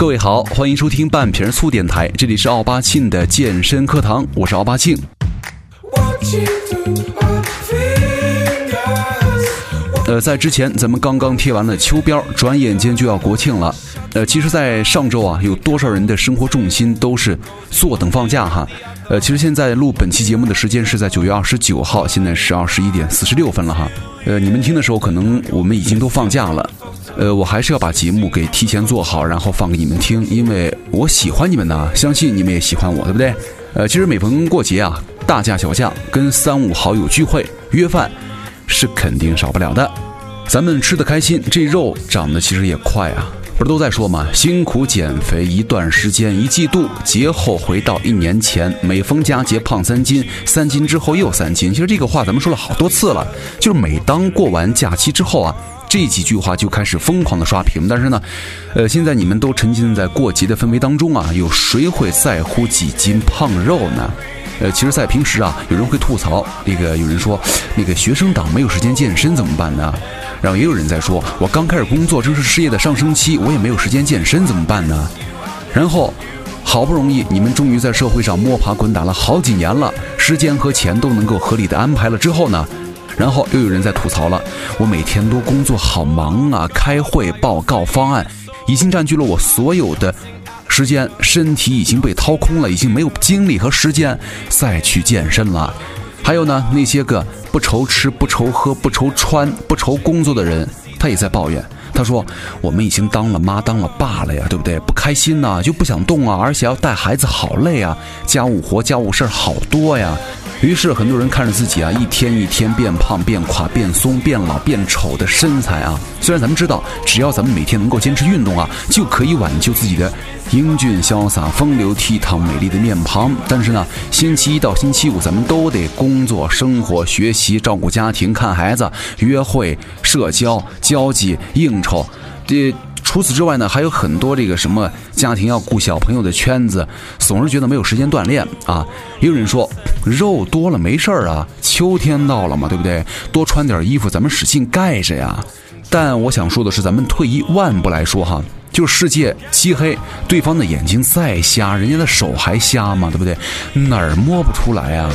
各位好，欢迎收听半瓶醋电台，这里是奥巴庆的健身课堂，我是奥巴庆。呃，在之前咱们刚刚贴完了秋膘，转眼间就要国庆了。呃，其实，在上周啊，有多少人的生活重心都是坐等放假哈？呃，其实现在录本期节目的时间是在九月二十九号，现在是二十一点四十六分了哈。呃，你们听的时候，可能我们已经都放假了。呃，我还是要把节目给提前做好，然后放给你们听，因为我喜欢你们呢，相信你们也喜欢我，对不对？呃，其实每逢过节啊，大假小假，跟三五好友聚会约饭，是肯定少不了的。咱们吃的开心，这肉长得其实也快啊。不是都在说吗？辛苦减肥一段时间，一季度，节后回到一年前，每逢佳节胖三斤，三斤之后又三斤。其实这个话咱们说了好多次了，就是每当过完假期之后啊，这几句话就开始疯狂的刷屏。但是呢，呃，现在你们都沉浸在过节的氛围当中啊，有谁会在乎几斤胖肉呢？呃，其实，在平时啊，有人会吐槽，那个有人说，那个学生党没有时间健身怎么办呢？然后也有人在说，我刚开始工作，正是事业的上升期，我也没有时间健身怎么办呢？然后，好不容易你们终于在社会上摸爬滚打了好几年了，时间和钱都能够合理的安排了之后呢，然后又有人在吐槽了，我每天都工作好忙啊，开会、报告、方案，已经占据了我所有的。时间，身体已经被掏空了，已经没有精力和时间再去健身了。还有呢，那些个不愁吃、不愁喝、不愁穿、不愁工作的人，他也在抱怨。他说：“我们已经当了妈、当了爸了呀，对不对？不开心呐，就不想动啊，而且要带孩子，好累啊，家务活、家务事儿好多呀。”于是，很多人看着自己啊，一天一天变胖、变垮、变松、变老、变丑的身材啊。虽然咱们知道，只要咱们每天能够坚持运动啊，就可以挽救自己的英俊潇洒、风流倜傥、美丽的面庞。但是呢，星期一到星期五，咱们都得工作、生活、学习、照顾家庭、看孩子、约会、社交、交际、应酬，这。除此之外呢，还有很多这个什么家庭要顾小朋友的圈子，总是觉得没有时间锻炼啊。也有人说，肉多了没事儿啊，秋天到了嘛，对不对？多穿点衣服，咱们使劲盖着呀。但我想说的是，咱们退一万步来说哈，就世界漆黑，对方的眼睛再瞎，人家的手还瞎吗？对不对？哪儿摸不出来啊？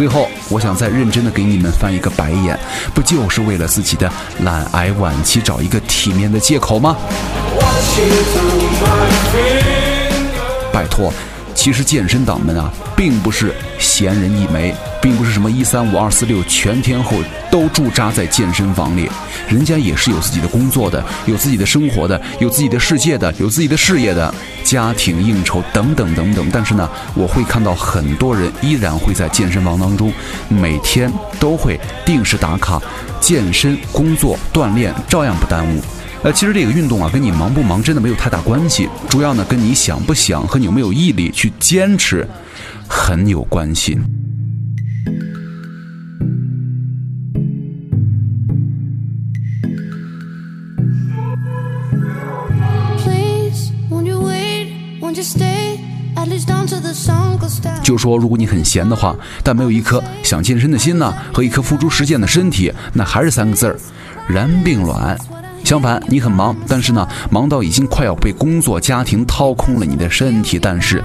最后，我想再认真的给你们翻一个白眼，不就是为了自己的懒癌晚期找一个体面的借口吗？拜托。其实健身党们啊，并不是闲人一枚，并不是什么一三五二四六全天候都驻扎在健身房里，人家也是有自己的工作的，有自己的生活的，有自己的世界的，有自己的事业的，家庭应酬等等等等。但是呢，我会看到很多人依然会在健身房当中，每天都会定时打卡，健身、工作、锻炼照样不耽误。呃，其实这个运动啊，跟你忙不忙真的没有太大关系，主要呢跟你想不想和你有没有毅力去坚持很有关系。就说如果你很闲的话，但没有一颗想健身的心呢，和一颗付诸实践的身体，那还是三个字儿：然并卵。相反，你很忙，但是呢，忙到已经快要被工作、家庭掏空了你的身体，但是，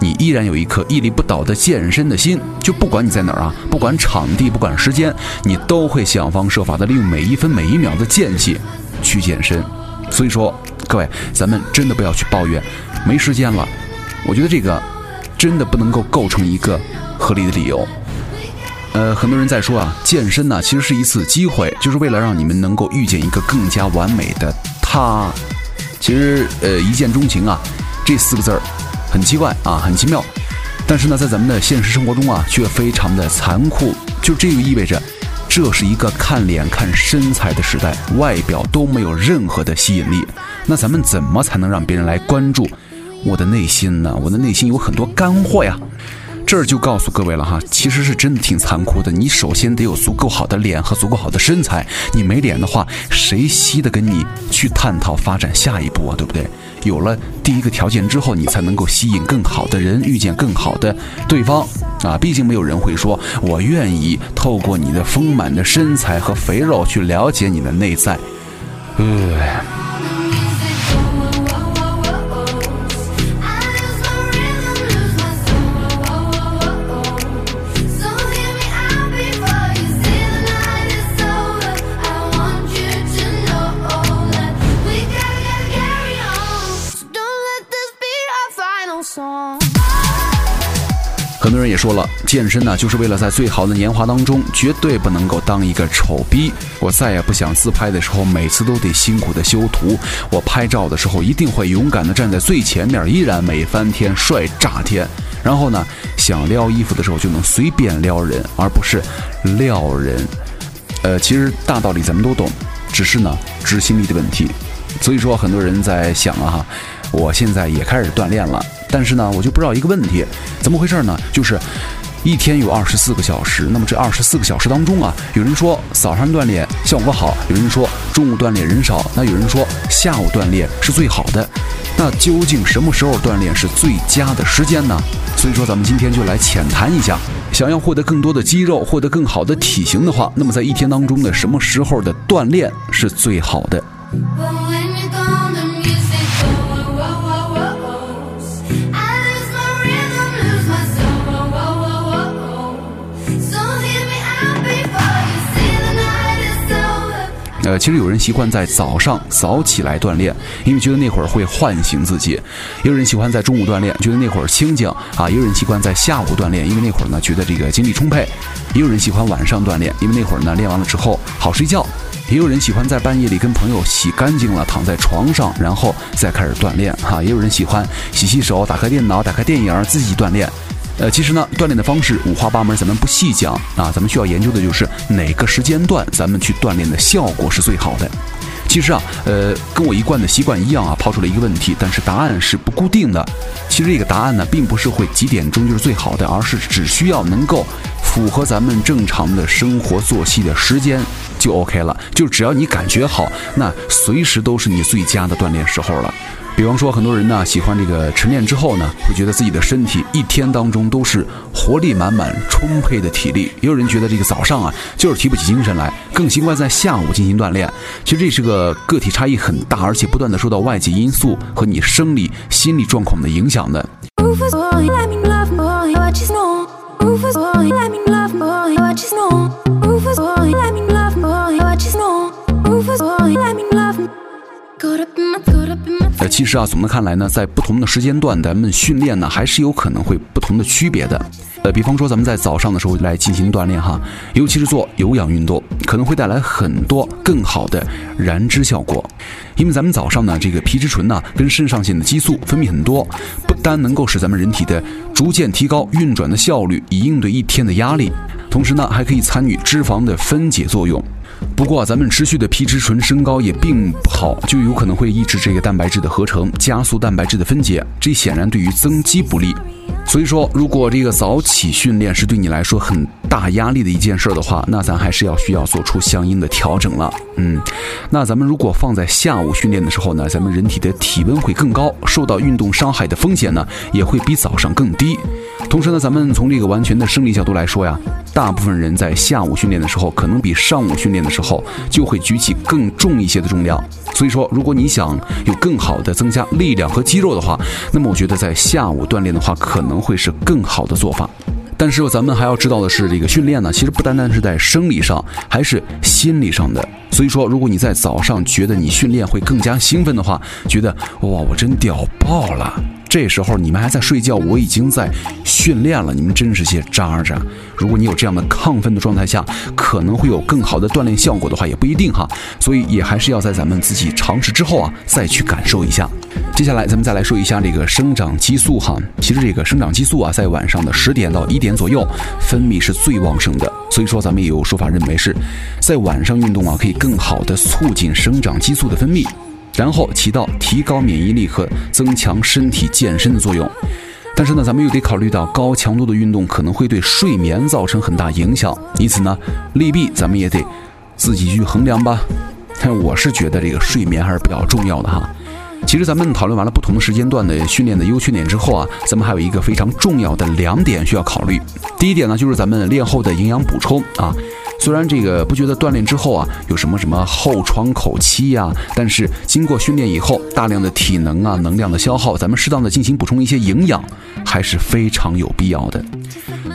你依然有一颗屹立不倒的健身的心。就不管你在哪儿啊，不管场地，不管时间，你都会想方设法的利用每一分每一秒的间隙去健身。所以说，各位，咱们真的不要去抱怨没时间了。我觉得这个真的不能够构成一个合理的理由。呃，很多人在说啊，健身呢其实是一次机会，就是为了让你们能够遇见一个更加完美的他。其实，呃，一见钟情啊，这四个字儿很奇怪啊，很奇妙。但是呢，在咱们的现实生活中啊，却非常的残酷。就这就意味着，这是一个看脸、看身材的时代，外表都没有任何的吸引力。那咱们怎么才能让别人来关注我的内心呢？我的内心有很多干货呀。这儿就告诉各位了哈，其实是真的挺残酷的。你首先得有足够好的脸和足够好的身材，你没脸的话，谁稀得跟你去探讨发展下一步啊？对不对？有了第一个条件之后，你才能够吸引更好的人，遇见更好的对方啊！毕竟没有人会说我愿意透过你的丰满的身材和肥肉去了解你的内在，嗯。说了，健身呢就是为了在最好的年华当中，绝对不能够当一个丑逼。我再也不想自拍的时候，每次都得辛苦的修图。我拍照的时候，一定会勇敢的站在最前面，依然美翻天，帅炸天。然后呢，想撩衣服的时候就能随便撩人，而不是撩人。呃，其实大道理咱们都懂，只是呢执行力的问题。所以说，很多人在想啊哈，我现在也开始锻炼了。但是呢，我就不知道一个问题，怎么回事呢？就是一天有二十四个小时，那么这二十四个小时当中啊，有人说早上锻炼效果好，有人说中午锻炼人少，那有人说下午锻炼是最好的。那究竟什么时候锻炼是最佳的时间呢？所以说，咱们今天就来浅谈一下，想要获得更多的肌肉，获得更好的体型的话，那么在一天当中的什么时候的锻炼是最好的？呃，其实有人习惯在早上早起来锻炼，因为觉得那会儿会唤醒自己；也有人喜欢在中午锻炼，觉得那会儿清静啊；也有人习惯在下午锻炼，因为那会儿呢觉得这个精力充沛；也有人喜欢晚上锻炼，因为那会儿呢练完了之后好睡觉；也有人喜欢在半夜里跟朋友洗干净了躺在床上，然后再开始锻炼哈；也有人喜欢洗洗手、打开电脑、打开电影自己锻炼。呃，其实呢，锻炼的方式五花八门，咱们不细讲啊。咱们需要研究的就是哪个时间段咱们去锻炼的效果是最好的。其实啊，呃，跟我一贯的习惯一样啊，抛出了一个问题，但是答案是不固定的。其实这个答案呢，并不是会几点钟就是最好的，而是只需要能够符合咱们正常的生活作息的时间就 OK 了。就只要你感觉好，那随时都是你最佳的锻炼时候了。比方说，很多人呢喜欢这个晨练之后呢，会觉得自己的身体一天当中都是活力满满、充沛的体力；也有人觉得这个早上啊就是提不起精神来，更习惯在下午进行锻炼。其实这是个个体差异很大，而且不断的受到外界因素和你生理、心理状况的影响的。呃，其实啊，总的看来呢，在不同的时间段，咱们训练呢，还是有可能会不同的区别的。呃，比方说，咱们在早上的时候来进行锻炼哈，尤其是做有氧运动，可能会带来很多更好的燃脂效果。因为咱们早上呢，这个皮质醇呢，跟肾上腺的激素分泌很多，不单能够使咱们人体的逐渐提高运转的效率，以应对一天的压力，同时呢，还可以参与脂肪的分解作用。不过，咱们持续的皮质醇升高也并不好，就有可能会抑制这个蛋白质的合成，加速蛋白质的分解，这显然对于增肌不利。所以说，如果这个早起训练是对你来说很大压力的一件事的话，那咱还是要需要做出相应的调整了。嗯，那咱们如果放在下午训练的时候呢，咱们人体的体温会更高，受到运动伤害的风险呢也会比早上更低。同时呢，咱们从这个完全的生理角度来说呀，大部分人在下午训练的时候，可能比上午训练的时候就会举起更重一些的重量。所以说，如果你想有更好的增加力量和肌肉的话，那么我觉得在下午锻炼的话，可能会是更好的做法。但是咱们还要知道的是，这个训练呢，其实不单单是在生理上，还是心理上的。所以说，如果你在早上觉得你训练会更加兴奋的话，觉得哇，我真屌爆了。这时候你们还在睡觉，我已经在训练了，你们真是些渣渣。如果你有这样的亢奋的状态下，可能会有更好的锻炼效果的话，也不一定哈。所以也还是要在咱们自己尝试之后啊，再去感受一下。接下来咱们再来说一下这个生长激素哈。其实这个生长激素啊，在晚上的十点到一点左右分泌是最旺盛的。所以说咱们也有说法认为是在晚上运动啊，可以更好的促进生长激素的分泌。然后起到提高免疫力和增强身体健身的作用，但是呢，咱们又得考虑到高强度的运动可能会对睡眠造成很大影响，因此呢，利弊咱们也得自己去衡量吧。但我是觉得这个睡眠还是比较重要的哈。其实咱们讨论完了不同时间段的训练的优缺点之后啊，咱们还有一个非常重要的两点需要考虑。第一点呢，就是咱们练后的营养补充啊。虽然这个不觉得锻炼之后啊有什么什么后窗口期呀，但是经过训练以后，大量的体能啊能量的消耗，咱们适当的进行补充一些营养，还是非常有必要的。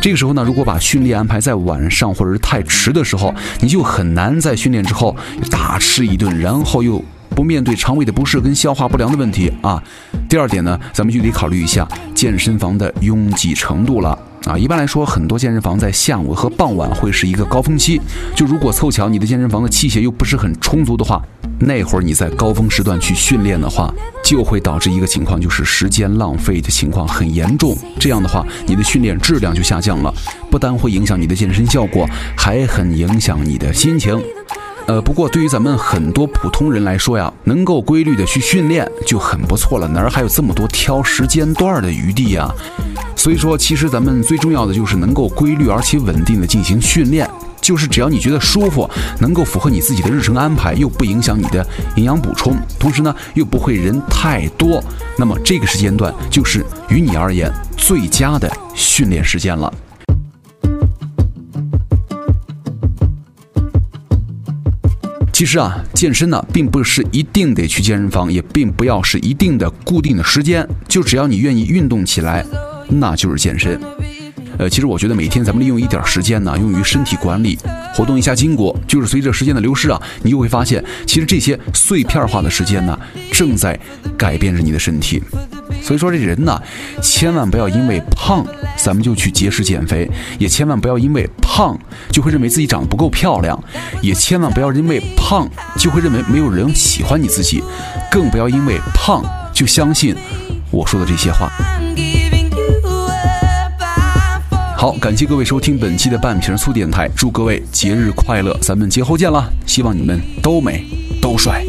这个时候呢，如果把训练安排在晚上或者是太迟的时候，你就很难在训练之后大吃一顿，然后又不面对肠胃的不适跟消化不良的问题啊。第二点呢，咱们就得考虑一下健身房的拥挤程度了。啊，一般来说，很多健身房在下午和傍晚会是一个高峰期。就如果凑巧你的健身房的器械又不是很充足的话，那会儿你在高峰时段去训练的话，就会导致一个情况，就是时间浪费的情况很严重。这样的话，你的训练质量就下降了，不但会影响你的健身效果，还很影响你的心情。呃，不过对于咱们很多普通人来说呀，能够规律的去训练就很不错了，哪儿还有这么多挑时间段的余地呀？所以说，其实咱们最重要的就是能够规律而且稳定的进行训练，就是只要你觉得舒服，能够符合你自己的日程安排，又不影响你的营养补充，同时呢又不会人太多，那么这个时间段就是于你而言最佳的训练时间了。其实啊，健身呢，并不是一定得去健身房，也并不要是一定的固定的时间，就只要你愿意运动起来，那就是健身。呃，其实我觉得每天咱们利用一点时间呢，用于身体管理，活动一下筋骨，就是随着时间的流失啊，你就会发现，其实这些碎片化的时间呢，正在改变着你的身体。所以说，这人呢，千万不要因为胖，咱们就去节食减肥；也千万不要因为胖，就会认为自己长得不够漂亮；也千万不要因为胖，就会认为没有人喜欢你自己；更不要因为胖，就相信我说的这些话。好，感谢各位收听本期的半瓶醋电台，祝各位节日快乐，咱们节后见了，希望你们都美都帅。